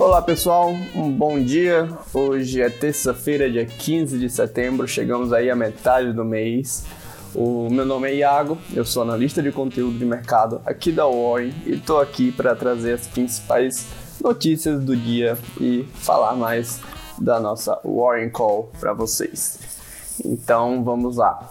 Olá pessoal, um bom dia. Hoje é terça-feira, dia 15 de setembro, chegamos aí à metade do mês. O meu nome é Iago, eu sou analista de conteúdo de mercado aqui da Warren e estou aqui para trazer as principais notícias do dia e falar mais da nossa Warren Call para vocês. Então vamos lá.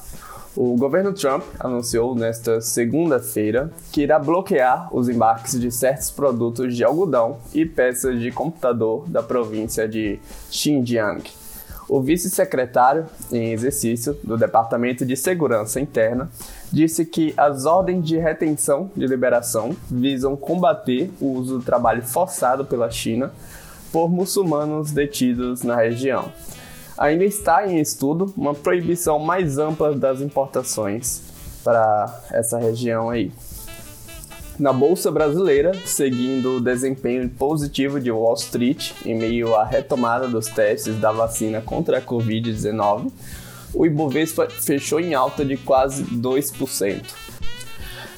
O governo Trump anunciou nesta segunda-feira que irá bloquear os embarques de certos produtos de algodão e peças de computador da província de Xinjiang. O vice-secretário em exercício do Departamento de Segurança Interna disse que as ordens de retenção de liberação visam combater o uso do trabalho forçado pela China por muçulmanos detidos na região ainda está em estudo uma proibição mais ampla das importações para essa região aí. Na bolsa brasileira, seguindo o desempenho positivo de Wall Street em meio à retomada dos testes da vacina contra a Covid-19, o Ibovespa fechou em alta de quase 2%.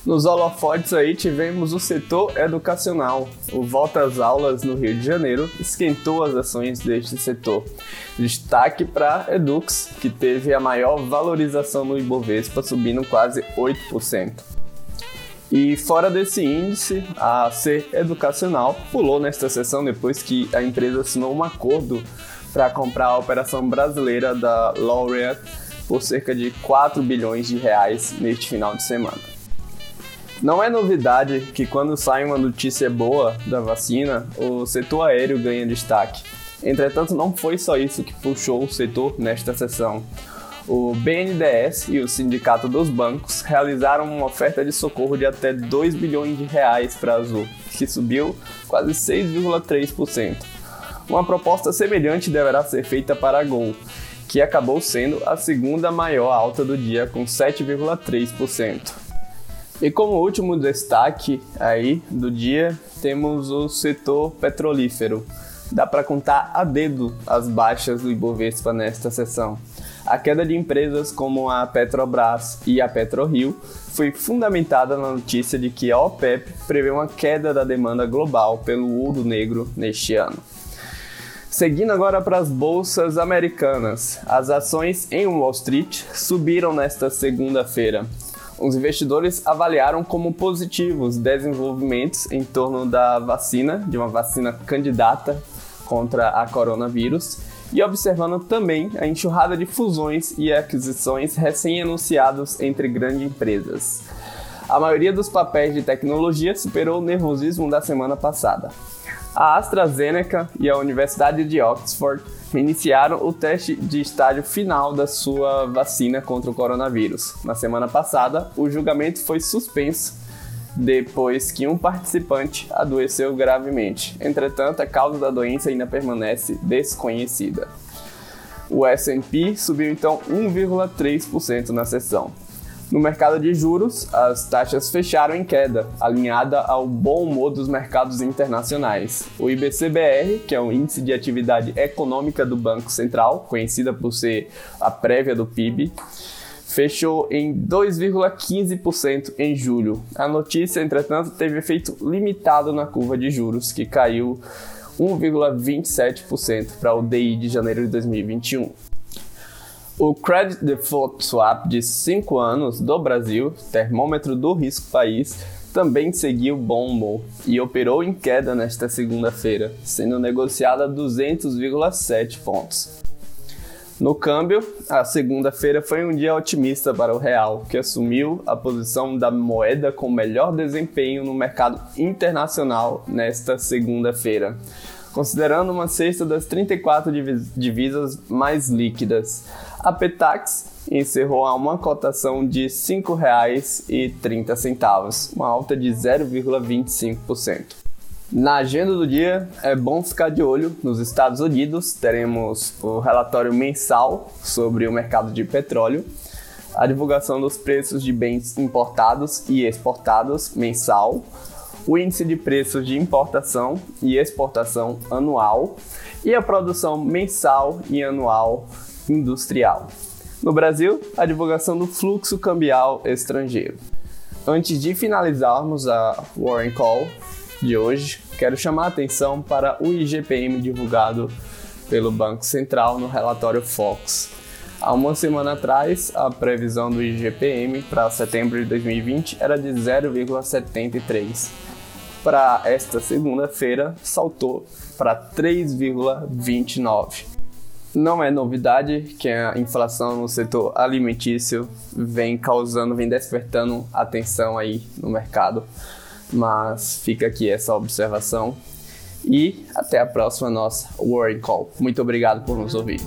Nos holofotes aí tivemos o setor educacional. O Volta às Aulas no Rio de Janeiro esquentou as ações deste setor. Destaque para Edux, que teve a maior valorização no Ibovespa, subindo quase 8%. E fora desse índice, a C Educacional pulou nesta sessão depois que a empresa assinou um acordo para comprar a operação brasileira da Laureate por cerca de 4 bilhões de reais neste final de semana. Não é novidade que quando sai uma notícia boa da vacina, o setor aéreo ganha destaque. Entretanto, não foi só isso que puxou o setor nesta sessão. O BNDES e o Sindicato dos Bancos realizaram uma oferta de socorro de até 2 bilhões de reais para a Azul, que subiu quase 6,3%. Uma proposta semelhante deverá ser feita para a Gol, que acabou sendo a segunda maior alta do dia com 7,3%. E como último destaque aí do dia, temos o setor petrolífero. Dá para contar a dedo as baixas do Ibovespa nesta sessão. A queda de empresas como a Petrobras e a PetroRio foi fundamentada na notícia de que a OPEP prevê uma queda da demanda global pelo ouro negro neste ano. Seguindo agora para as bolsas americanas, as ações em Wall Street subiram nesta segunda-feira, os investidores avaliaram como positivos desenvolvimentos em torno da vacina, de uma vacina candidata contra a coronavírus, e observando também a enxurrada de fusões e aquisições recém-anunciados entre grandes empresas. A maioria dos papéis de tecnologia superou o nervosismo da semana passada. A AstraZeneca e a Universidade de Oxford iniciaram o teste de estágio final da sua vacina contra o coronavírus. Na semana passada, o julgamento foi suspenso depois que um participante adoeceu gravemente. Entretanto, a causa da doença ainda permanece desconhecida. O S&P subiu então 1,3% na sessão. No mercado de juros, as taxas fecharam em queda, alinhada ao bom humor dos mercados internacionais. O IBCBR, que é o índice de atividade econômica do Banco Central, conhecida por ser a prévia do PIB, fechou em 2,15% em julho. A notícia, entretanto, teve efeito limitado na curva de juros, que caiu 1,27% para o DI de janeiro de 2021. O Credit Default Swap de 5 anos do Brasil, termômetro do risco país, também seguiu bom humor e operou em queda nesta segunda-feira, sendo negociada a 200,7 pontos. No câmbio, a segunda-feira foi um dia otimista para o real, que assumiu a posição da moeda com melhor desempenho no mercado internacional nesta segunda-feira, considerando uma cesta das 34 divisas mais líquidas. A Petax encerrou a uma cotação de R$ 5,30, uma alta de 0,25%. Na agenda do dia, é bom ficar de olho. Nos Estados Unidos, teremos o relatório mensal sobre o mercado de petróleo, a divulgação dos preços de bens importados e exportados mensal, o índice de preços de importação e exportação anual e a produção mensal e anual industrial. No Brasil, a divulgação do fluxo cambial estrangeiro. Antes de finalizarmos a Warren Call, de hoje, quero chamar a atenção para o IGPM divulgado pelo Banco Central no relatório Fox. Há uma semana atrás, a previsão do IGPM para setembro de 2020 era de 0,73. Para esta segunda-feira, saltou para 3,29. Não é novidade que a inflação no setor alimentício vem causando, vem despertando atenção aí no mercado. Mas fica aqui essa observação e até a próxima nossa Word Call. Muito obrigado por nos ouvir.